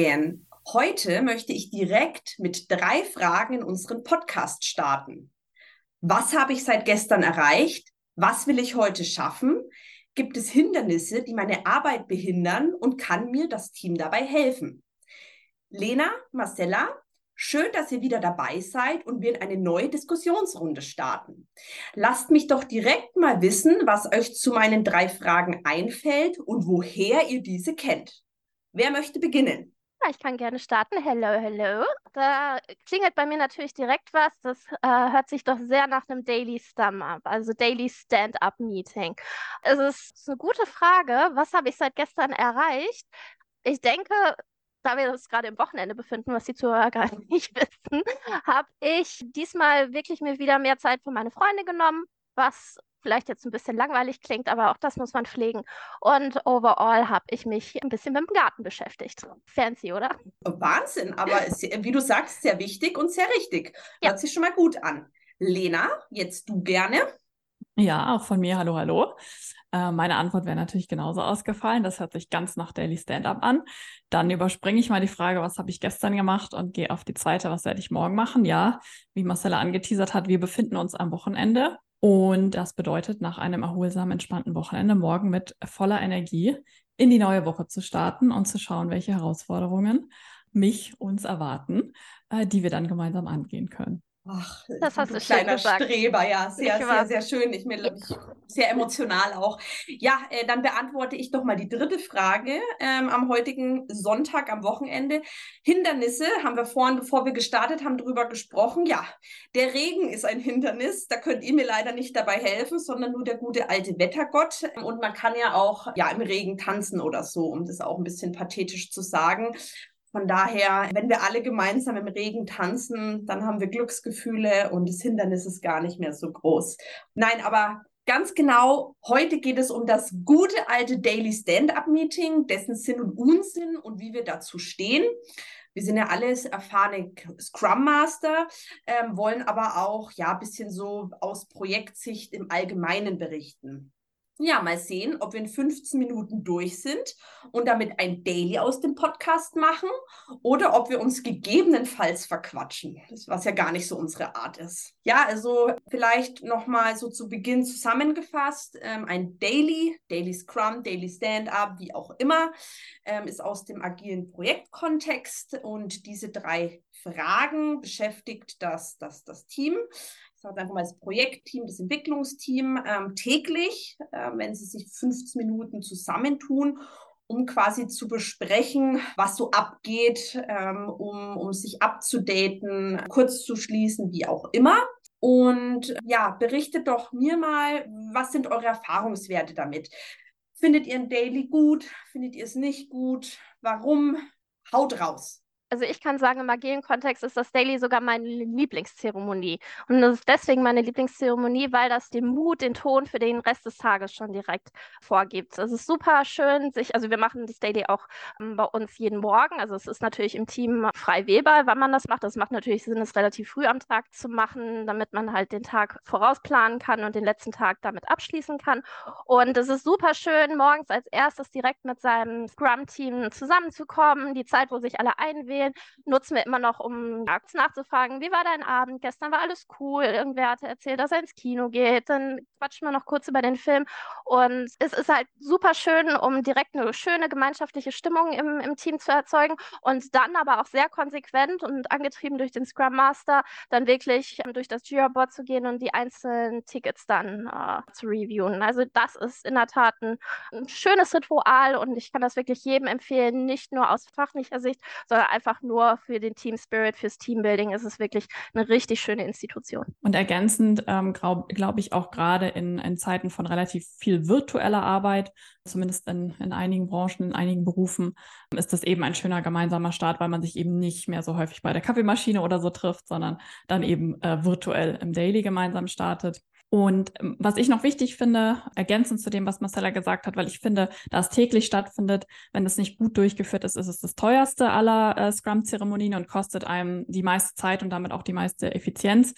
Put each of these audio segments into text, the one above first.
again. Heute möchte ich direkt mit drei Fragen in unseren Podcast starten. Was habe ich seit gestern erreicht? Was will ich heute schaffen? Gibt es Hindernisse, die meine Arbeit behindern und kann mir das Team dabei helfen? Lena, Marcella, schön, dass ihr wieder dabei seid und wir in eine neue Diskussionsrunde starten. Lasst mich doch direkt mal wissen, was euch zu meinen drei Fragen einfällt und woher ihr diese kennt. Wer möchte beginnen? Ja, ich kann gerne starten. Hello, hello. Da klingelt bei mir natürlich direkt was. Das äh, hört sich doch sehr nach einem Daily Stand-up, also Daily Stand-up-Meeting. Es ist eine gute Frage. Was habe ich seit gestern erreicht? Ich denke, da wir uns gerade im Wochenende befinden, was die Zuhörer gar nicht wissen, habe ich diesmal wirklich mir wieder mehr Zeit für meine Freunde genommen, was vielleicht jetzt ein bisschen langweilig klingt, aber auch das muss man pflegen. Und overall habe ich mich ein bisschen mit dem Garten beschäftigt. Fancy, oder? Wahnsinn, aber wie du sagst, sehr wichtig und sehr richtig. Ja. Hört sich schon mal gut an. Lena, jetzt du gerne. Ja, auch von mir, hallo, hallo. Äh, meine Antwort wäre natürlich genauso ausgefallen. Das hört sich ganz nach Daily Stand-up an. Dann überspringe ich mal die Frage, was habe ich gestern gemacht und gehe auf die zweite, was werde ich morgen machen. Ja, wie Marcella angeteasert hat, wir befinden uns am Wochenende. Und das bedeutet, nach einem erholsamen, entspannten Wochenende morgen mit voller Energie in die neue Woche zu starten und zu schauen, welche Herausforderungen mich uns erwarten, äh, die wir dann gemeinsam angehen können. Ach, das hast du kleiner Streber, ja, sehr, sehr, sehr schön. Ich mir sehr emotional auch. Ja, äh, dann beantworte ich doch mal die dritte Frage ähm, am heutigen Sonntag, am Wochenende. Hindernisse haben wir vorhin, bevor wir gestartet haben, drüber gesprochen. Ja, der Regen ist ein Hindernis. Da könnt ihr mir leider nicht dabei helfen, sondern nur der gute alte Wettergott. Und man kann ja auch ja im Regen tanzen oder so, um das auch ein bisschen pathetisch zu sagen. Von daher, wenn wir alle gemeinsam im Regen tanzen, dann haben wir Glücksgefühle und das Hindernis ist gar nicht mehr so groß. Nein, aber ganz genau, heute geht es um das gute alte Daily Stand-up-Meeting, dessen Sinn und Unsinn und wie wir dazu stehen. Wir sind ja alles erfahrene Scrum Master, ähm, wollen aber auch ja ein bisschen so aus Projektsicht im Allgemeinen berichten. Ja, mal sehen, ob wir in 15 Minuten durch sind und damit ein Daily aus dem Podcast machen oder ob wir uns gegebenenfalls verquatschen, was ja gar nicht so unsere Art ist. Ja, also vielleicht nochmal so zu Beginn zusammengefasst, ähm, ein Daily, Daily Scrum, Daily Stand-up, wie auch immer, ähm, ist aus dem agilen Projektkontext und diese drei Fragen beschäftigt das, das, das Team sage einfach mal das Projektteam, das Entwicklungsteam ähm, täglich, äh, wenn sie sich 15 Minuten zusammentun, um quasi zu besprechen, was so abgeht, ähm, um, um sich abzudaten, kurz zu schließen, wie auch immer. Und ja, berichtet doch mir mal, was sind eure Erfahrungswerte damit? Findet ihr ein Daily gut? Findet ihr es nicht gut? Warum? Haut raus also ich kann sagen, im agilen Kontext ist das Daily sogar meine Lieblingszeremonie. Und das ist deswegen meine Lieblingszeremonie, weil das den Mut, den Ton für den Rest des Tages schon direkt vorgibt. Es ist super schön, sich, also wir machen das Daily auch ähm, bei uns jeden Morgen. Also es ist natürlich im Team frei wählbar, wann man das macht. Das macht natürlich Sinn, es relativ früh am Tag zu machen, damit man halt den Tag vorausplanen kann und den letzten Tag damit abschließen kann. Und es ist super schön, morgens als erstes direkt mit seinem Scrum-Team zusammenzukommen, die Zeit, wo sich alle einwählen erzählen, nutzen wir immer noch, um nachzufragen, wie war dein Abend? Gestern war alles cool. Irgendwer hatte erzählt, dass er ins Kino geht. Dann quatschen wir noch kurz über den Film. Und es ist halt super schön, um direkt eine schöne gemeinschaftliche Stimmung im, im Team zu erzeugen und dann aber auch sehr konsequent und angetrieben durch den Scrum Master dann wirklich durch das Jira-Board zu gehen und die einzelnen Tickets dann äh, zu reviewen. Also das ist in der Tat ein, ein schönes Ritual und ich kann das wirklich jedem empfehlen, nicht nur aus fachlicher Sicht, sondern einfach einfach nur für den Team Spirit, fürs Teambuilding ist es wirklich eine richtig schöne Institution. Und ergänzend ähm, glaube glaub ich auch gerade in, in Zeiten von relativ viel virtueller Arbeit, zumindest in, in einigen Branchen, in einigen Berufen, ist das eben ein schöner gemeinsamer Start, weil man sich eben nicht mehr so häufig bei der Kaffeemaschine oder so trifft, sondern dann eben äh, virtuell im Daily gemeinsam startet. Und ähm, was ich noch wichtig finde, ergänzend zu dem, was Marcella gesagt hat, weil ich finde, da es täglich stattfindet, wenn es nicht gut durchgeführt ist, ist es das teuerste aller äh, Scrum-Zeremonien und kostet einem die meiste Zeit und damit auch die meiste Effizienz,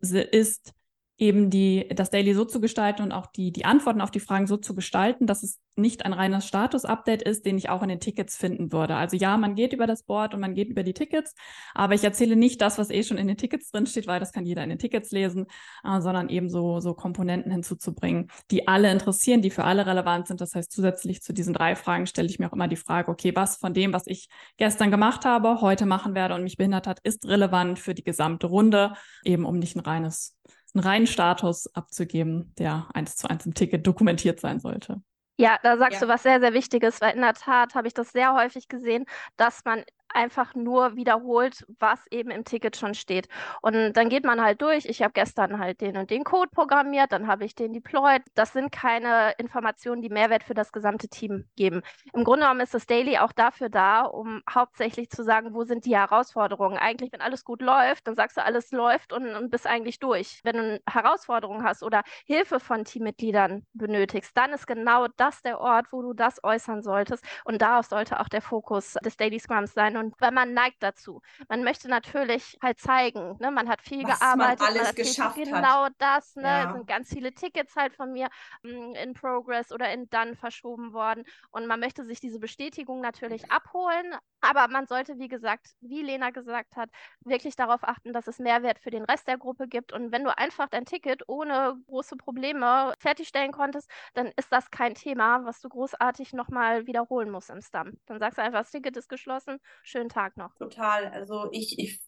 ist eben die, das Daily so zu gestalten und auch die, die Antworten auf die Fragen so zu gestalten, dass es nicht ein reines Status-Update ist, den ich auch in den Tickets finden würde. Also ja, man geht über das Board und man geht über die Tickets, aber ich erzähle nicht das, was eh schon in den Tickets drinsteht, weil das kann jeder in den Tickets lesen, äh, sondern eben so, so Komponenten hinzuzubringen, die alle interessieren, die für alle relevant sind. Das heißt, zusätzlich zu diesen drei Fragen stelle ich mir auch immer die Frage, okay, was von dem, was ich gestern gemacht habe, heute machen werde und mich behindert hat, ist relevant für die gesamte Runde, eben um nicht ein reines einen reinen Status abzugeben, der eins zu eins im Ticket dokumentiert sein sollte. Ja, da sagst ja. du was sehr, sehr Wichtiges, weil in der Tat habe ich das sehr häufig gesehen, dass man einfach nur wiederholt, was eben im Ticket schon steht. Und dann geht man halt durch. Ich habe gestern halt den und den Code programmiert, dann habe ich den deployed. Das sind keine Informationen, die Mehrwert für das gesamte Team geben. Im Grunde genommen ist das Daily auch dafür da, um hauptsächlich zu sagen, wo sind die Herausforderungen. Eigentlich, wenn alles gut läuft, dann sagst du, alles läuft und, und bist eigentlich durch. Wenn du Herausforderungen hast oder Hilfe von Teammitgliedern benötigst, dann ist genau das der Ort, wo du das äußern solltest. Und darauf sollte auch der Fokus des Daily Scrums sein und weil man neigt dazu. Man möchte natürlich halt zeigen, ne, man hat viel Was gearbeitet, man alles man geschafft hat. Genau das, ne, ja. es sind ganz viele Tickets halt von mir mm, in Progress oder in Done verschoben worden und man möchte sich diese Bestätigung natürlich abholen, aber man sollte, wie gesagt, wie Lena gesagt hat, wirklich darauf achten, dass es Mehrwert für den Rest der Gruppe gibt und wenn du einfach dein Ticket ohne große Probleme fertigstellen konntest, dann ist das kein Thema, was du großartig nochmal wiederholen musst im Stam. Dann sagst du einfach, das Ticket ist geschlossen, schönen Tag noch. Total. Also ich, ich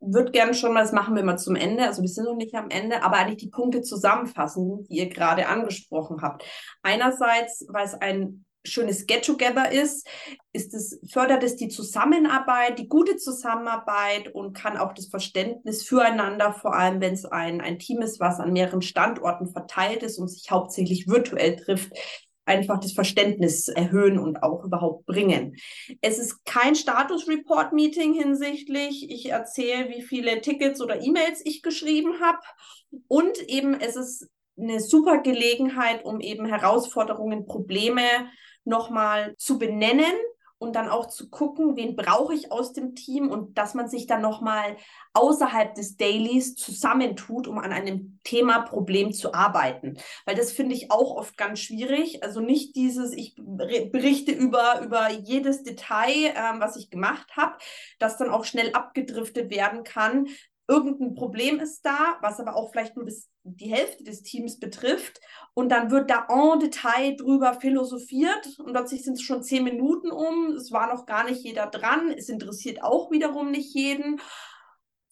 würde gerne schon mal, das machen wir mal zum Ende, also wir sind noch nicht am Ende, aber eigentlich die Punkte zusammenfassen, die ihr gerade angesprochen habt. Einerseits, weil es ein schönes Get-Together ist, ist es, fördert es die Zusammenarbeit, die gute Zusammenarbeit und kann auch das Verständnis füreinander, vor allem wenn es ein, ein Team ist, was an mehreren Standorten verteilt ist und sich hauptsächlich virtuell trifft, einfach das Verständnis erhöhen und auch überhaupt bringen. Es ist kein Status-Report-Meeting hinsichtlich, ich erzähle, wie viele Tickets oder E-Mails ich geschrieben habe. Und eben es ist eine super Gelegenheit, um eben Herausforderungen, Probleme nochmal zu benennen und dann auch zu gucken, wen brauche ich aus dem Team und dass man sich dann nochmal außerhalb des Dailies zusammentut, um an einem Thema, Problem zu arbeiten. Weil das finde ich auch oft ganz schwierig. Also nicht dieses, ich berichte über, über jedes Detail, ähm, was ich gemacht habe, das dann auch schnell abgedriftet werden kann, irgendein Problem ist da, was aber auch vielleicht nur bis die Hälfte des Teams betrifft. Und dann wird da en Detail drüber philosophiert und plötzlich sind es schon zehn Minuten um. Es war noch gar nicht jeder dran. Es interessiert auch wiederum nicht jeden.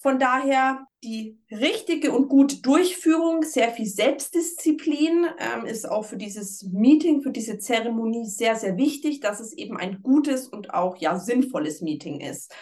Von daher die richtige und gute Durchführung, sehr viel Selbstdisziplin ähm, ist auch für dieses Meeting, für diese Zeremonie sehr, sehr wichtig, dass es eben ein gutes und auch ja sinnvolles Meeting ist.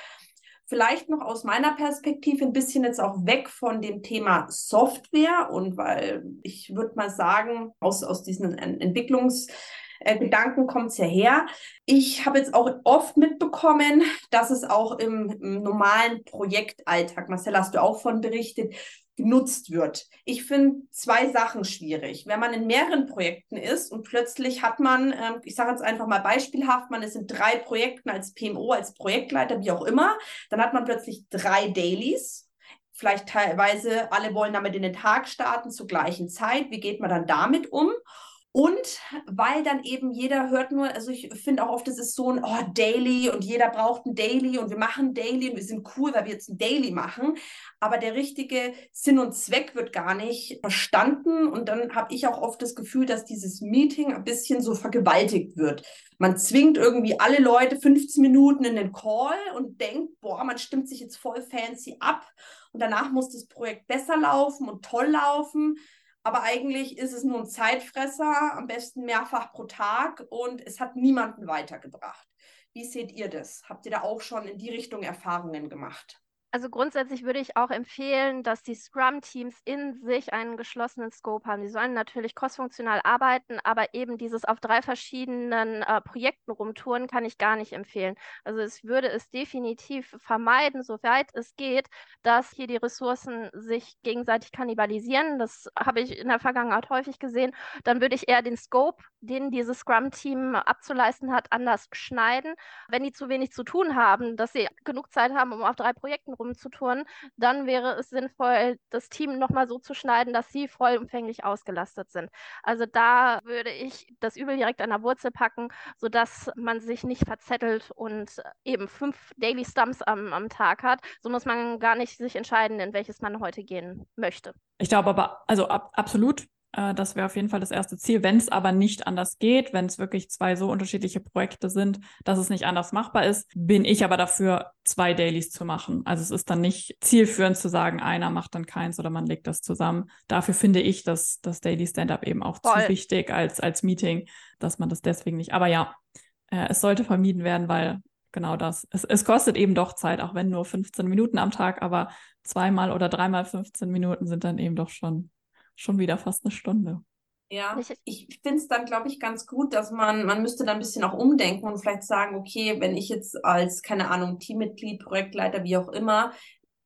Vielleicht noch aus meiner Perspektive ein bisschen jetzt auch weg von dem Thema Software und weil ich würde mal sagen, aus, aus diesen Entwicklungsgedanken kommt es ja her. Ich habe jetzt auch oft mitbekommen, dass es auch im, im normalen Projektalltag, Marcel, hast du auch von berichtet, genutzt wird. Ich finde zwei Sachen schwierig. Wenn man in mehreren Projekten ist und plötzlich hat man, ähm, ich sage jetzt einfach mal beispielhaft, man ist in drei Projekten als PMO, als Projektleiter, wie auch immer, dann hat man plötzlich drei Dailies. Vielleicht teilweise alle wollen damit in den Tag starten zur gleichen Zeit. Wie geht man dann damit um? Und weil dann eben jeder hört nur, also ich finde auch oft, es ist so ein oh, Daily und jeder braucht ein Daily und wir machen Daily und wir sind cool, weil wir jetzt ein Daily machen. Aber der richtige Sinn und Zweck wird gar nicht verstanden. Und dann habe ich auch oft das Gefühl, dass dieses Meeting ein bisschen so vergewaltigt wird. Man zwingt irgendwie alle Leute 15 Minuten in den Call und denkt, boah, man stimmt sich jetzt voll fancy ab. Und danach muss das Projekt besser laufen und toll laufen. Aber eigentlich ist es nur ein Zeitfresser, am besten mehrfach pro Tag und es hat niemanden weitergebracht. Wie seht ihr das? Habt ihr da auch schon in die Richtung Erfahrungen gemacht? Also grundsätzlich würde ich auch empfehlen, dass die Scrum-Teams in sich einen geschlossenen Scope haben. Die sollen natürlich crossfunktional arbeiten, aber eben dieses auf drei verschiedenen äh, Projekten rumtouren kann ich gar nicht empfehlen. Also es würde es definitiv vermeiden, soweit es geht, dass hier die Ressourcen sich gegenseitig kannibalisieren. Das habe ich in der Vergangenheit häufig gesehen. Dann würde ich eher den Scope, den dieses Scrum-Team abzuleisten hat, anders schneiden. Wenn die zu wenig zu tun haben, dass sie genug Zeit haben, um auf drei Projekten rumzuturnen, dann wäre es sinnvoll, das Team nochmal so zu schneiden, dass sie vollumfänglich ausgelastet sind. Also da würde ich das Übel direkt an der Wurzel packen, sodass man sich nicht verzettelt und eben fünf Daily Stumps am, am Tag hat. So muss man gar nicht sich entscheiden, in welches man heute gehen möchte. Ich glaube aber, also ab, absolut, äh, das wäre auf jeden Fall das erste Ziel. Wenn es aber nicht anders geht, wenn es wirklich zwei so unterschiedliche Projekte sind, dass es nicht anders machbar ist, bin ich aber dafür, zwei Dailies zu machen. Also es ist dann nicht zielführend zu sagen, einer macht dann keins oder man legt das zusammen. Dafür finde ich das, das Daily Stand-up eben auch Voll. zu wichtig als, als Meeting, dass man das deswegen nicht. Aber ja, äh, es sollte vermieden werden, weil genau das. Es, es kostet eben doch Zeit, auch wenn nur 15 Minuten am Tag, aber zweimal oder dreimal 15 Minuten sind dann eben doch schon schon wieder fast eine Stunde. Ja, ich finde es dann, glaube ich, ganz gut, dass man, man müsste dann ein bisschen auch umdenken und vielleicht sagen, okay, wenn ich jetzt als, keine Ahnung, Teammitglied, Projektleiter, wie auch immer,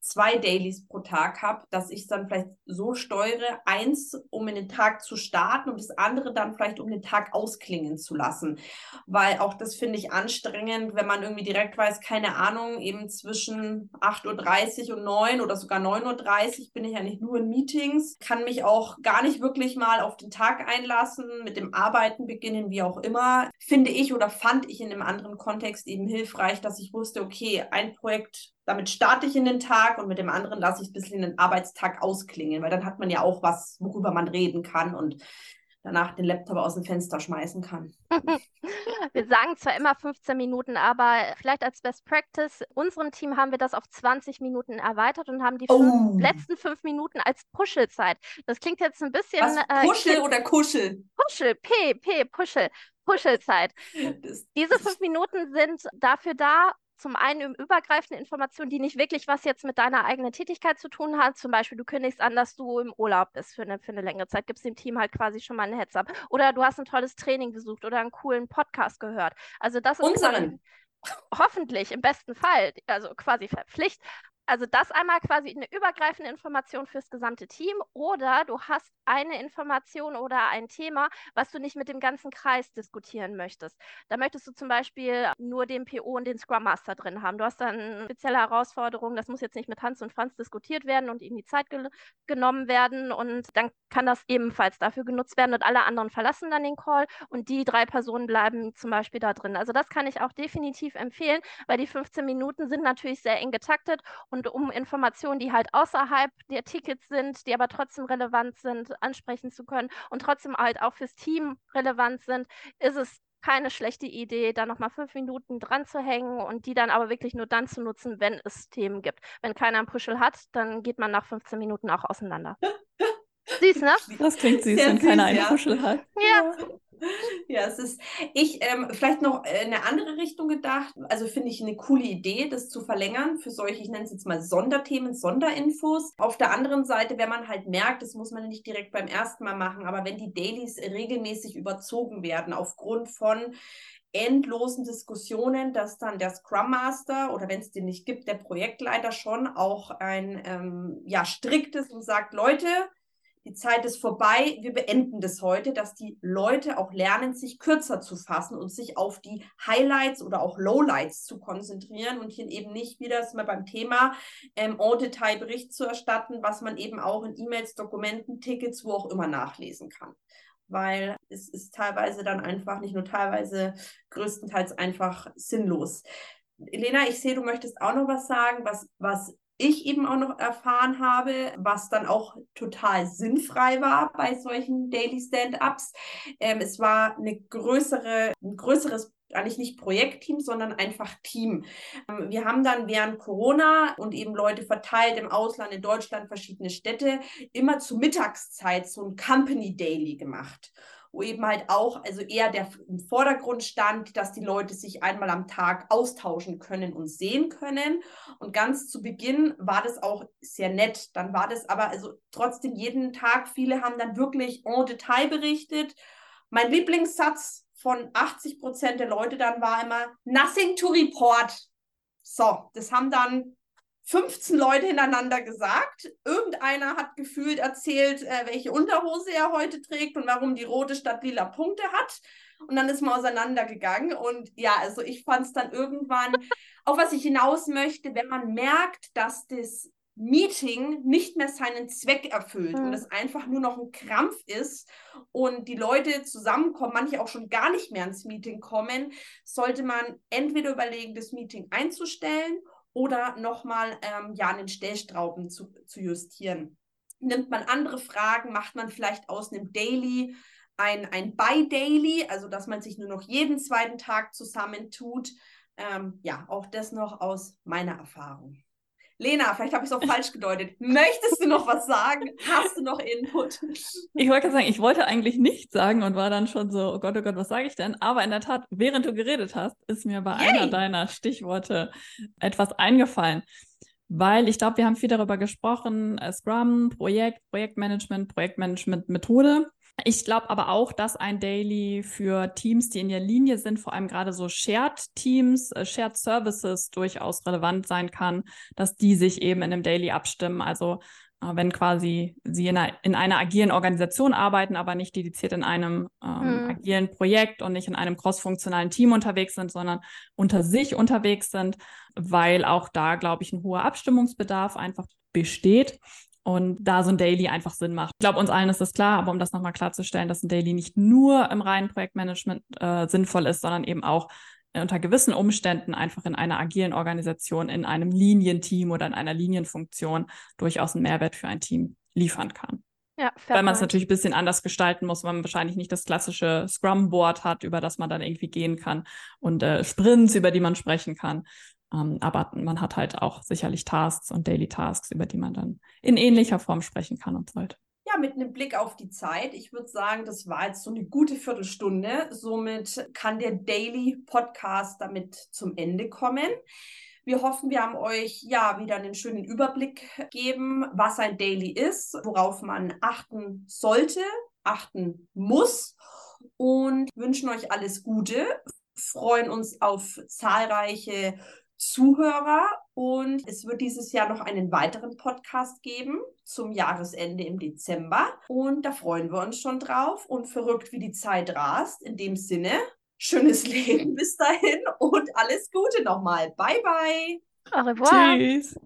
zwei Dailies pro Tag habe, dass ich es dann vielleicht so steuere, eins, um in den Tag zu starten und das andere dann vielleicht, um den Tag ausklingen zu lassen. Weil auch das finde ich anstrengend, wenn man irgendwie direkt weiß, keine Ahnung, eben zwischen 8.30 Uhr und 9 oder sogar 9.30 Uhr bin ich ja nicht nur in Meetings, kann mich auch gar nicht wirklich mal auf den Tag einlassen, mit dem Arbeiten beginnen, wie auch immer. Finde ich oder fand ich in einem anderen Kontext eben hilfreich, dass ich wusste, okay, ein Projekt damit starte ich in den Tag und mit dem anderen lasse ich ein bisschen den Arbeitstag ausklingen, weil dann hat man ja auch was, worüber man reden kann und danach den Laptop aus dem Fenster schmeißen kann. wir sagen zwar immer 15 Minuten, aber vielleicht als Best Practice, unserem Team haben wir das auf 20 Minuten erweitert und haben die oh. fünf, letzten fünf Minuten als Puschelzeit. Das klingt jetzt ein bisschen. Was, äh, Puschel äh, oder Kuschel? Puschel, P, P, Puschel. Puschelzeit. Diese fünf Minuten sind dafür da, zum einen übergreifende Informationen, die nicht wirklich was jetzt mit deiner eigenen Tätigkeit zu tun hat. Zum Beispiel, du kündigst an, dass du im Urlaub bist für eine, für eine längere Zeit, gibst dem Team halt quasi schon mal ein Heads-up. Oder du hast ein tolles Training besucht oder einen coolen Podcast gehört. Also das ist Unseren. hoffentlich im besten Fall, also quasi Pflicht, also das einmal quasi eine übergreifende Information fürs gesamte Team oder du hast eine Information oder ein Thema, was du nicht mit dem ganzen Kreis diskutieren möchtest. Da möchtest du zum Beispiel nur den PO und den Scrum Master drin haben. Du hast dann eine spezielle Herausforderung, das muss jetzt nicht mit Hans und Franz diskutiert werden und ihnen die Zeit ge genommen werden und dann kann das ebenfalls dafür genutzt werden und alle anderen verlassen dann den Call und die drei Personen bleiben zum Beispiel da drin. Also das kann ich auch definitiv empfehlen, weil die 15 Minuten sind natürlich sehr eng getaktet und um Informationen, die halt außerhalb der Tickets sind, die aber trotzdem relevant sind, ansprechen zu können und trotzdem halt auch fürs Team relevant sind, ist es keine schlechte Idee, da nochmal fünf Minuten dran zu hängen und die dann aber wirklich nur dann zu nutzen, wenn es Themen gibt. Wenn keiner einen Puschel hat, dann geht man nach 15 Minuten auch auseinander. Süß, ne? Das klingt süß, Sehr wenn süß, keiner einen ja. Puschel hat. Ja. Ja, es ist, ich, ähm, vielleicht noch äh, eine andere Richtung gedacht. Also finde ich eine coole Idee, das zu verlängern für solche, ich nenne es jetzt mal Sonderthemen, Sonderinfos. Auf der anderen Seite, wenn man halt merkt, das muss man nicht direkt beim ersten Mal machen, aber wenn die Dailies regelmäßig überzogen werden aufgrund von endlosen Diskussionen, dass dann der Scrum Master oder wenn es den nicht gibt, der Projektleiter schon auch ein ähm, ja, striktes und sagt, Leute, die Zeit ist vorbei, wir beenden das heute, dass die Leute auch lernen, sich kürzer zu fassen und sich auf die Highlights oder auch Lowlights zu konzentrieren und hier eben nicht wieder ist mal beim Thema ähm, en Detail Bericht zu erstatten, was man eben auch in E-Mails, Dokumenten, Tickets, wo auch immer nachlesen kann. Weil es ist teilweise dann einfach, nicht nur teilweise, größtenteils einfach sinnlos. Elena, ich sehe, du möchtest auch noch was sagen, was, was ich eben auch noch erfahren habe, was dann auch total sinnfrei war bei solchen Daily Stand-ups. Ähm, es war eine größere, ein größeres eigentlich nicht Projektteam, sondern einfach Team. Ähm, wir haben dann während Corona und eben Leute verteilt im Ausland, in Deutschland, verschiedene Städte, immer zur Mittagszeit so ein Company Daily gemacht wo eben halt auch, also eher der im Vordergrund stand, dass die Leute sich einmal am Tag austauschen können und sehen können. Und ganz zu Beginn war das auch sehr nett. Dann war das aber also trotzdem jeden Tag, viele haben dann wirklich en Detail berichtet. Mein Lieblingssatz von 80 Prozent der Leute dann war immer, nothing to report. So, das haben dann 15 Leute hintereinander gesagt. Irgendeiner hat gefühlt erzählt, äh, welche Unterhose er heute trägt und warum die rote statt lila Punkte hat. Und dann ist man auseinandergegangen. Und ja, also ich fand es dann irgendwann, auf was ich hinaus möchte, wenn man merkt, dass das Meeting nicht mehr seinen Zweck erfüllt mhm. und es einfach nur noch ein Krampf ist und die Leute zusammenkommen, manche auch schon gar nicht mehr ins Meeting kommen, sollte man entweder überlegen, das Meeting einzustellen oder nochmal ähm, ja, an den Stellstrauben zu, zu justieren. Nimmt man andere Fragen, macht man vielleicht aus einem Daily ein, ein By-Daily, also dass man sich nur noch jeden zweiten Tag zusammentut. Ähm, ja, auch das noch aus meiner Erfahrung. Lena, vielleicht habe ich es auch falsch gedeutet. Möchtest du noch was sagen? Hast du noch Input? Ich wollte sagen, ich wollte eigentlich nichts sagen und war dann schon so, oh Gott, oh Gott, was sage ich denn? Aber in der Tat, während du geredet hast, ist mir bei Yay. einer deiner Stichworte etwas eingefallen. Weil ich glaube, wir haben viel darüber gesprochen, äh, Scrum, Projekt, Projektmanagement, Projektmanagement-Methode. Ich glaube aber auch, dass ein Daily für Teams, die in der Linie sind, vor allem gerade so Shared-Teams, äh, Shared Services durchaus relevant sein kann, dass die sich eben in einem Daily abstimmen. Also äh, wenn quasi sie in einer, in einer agilen Organisation arbeiten, aber nicht dediziert in einem ähm, mhm. agilen Projekt und nicht in einem crossfunktionalen Team unterwegs sind, sondern unter sich unterwegs sind, weil auch da, glaube ich, ein hoher Abstimmungsbedarf einfach besteht und da so ein Daily einfach Sinn macht. Ich glaube, uns allen ist das klar, aber um das nochmal klarzustellen, dass ein Daily nicht nur im reinen Projektmanagement äh, sinnvoll ist, sondern eben auch unter gewissen Umständen einfach in einer agilen Organisation, in einem Linienteam oder in einer Linienfunktion durchaus einen Mehrwert für ein Team liefern kann. Ja, weil man es natürlich ein bisschen anders gestalten muss, weil man wahrscheinlich nicht das klassische Scrum-Board hat, über das man dann irgendwie gehen kann und äh, Sprints, über die man sprechen kann, ähm, aber man hat halt auch sicherlich Tasks und Daily Tasks, über die man dann in ähnlicher Form sprechen kann und sollte. Ja, mit einem Blick auf die Zeit. Ich würde sagen, das war jetzt so eine gute Viertelstunde. Somit kann der Daily Podcast damit zum Ende kommen. Wir hoffen, wir haben euch ja wieder einen schönen Überblick gegeben, was ein Daily ist, worauf man achten sollte, achten muss und wünschen euch alles Gute, freuen uns auf zahlreiche Zuhörer. Und es wird dieses Jahr noch einen weiteren Podcast geben zum Jahresende im Dezember. Und da freuen wir uns schon drauf. Und verrückt, wie die Zeit rast. In dem Sinne, schönes Leben bis dahin und alles Gute nochmal. Bye, bye. Au revoir. Tschüss.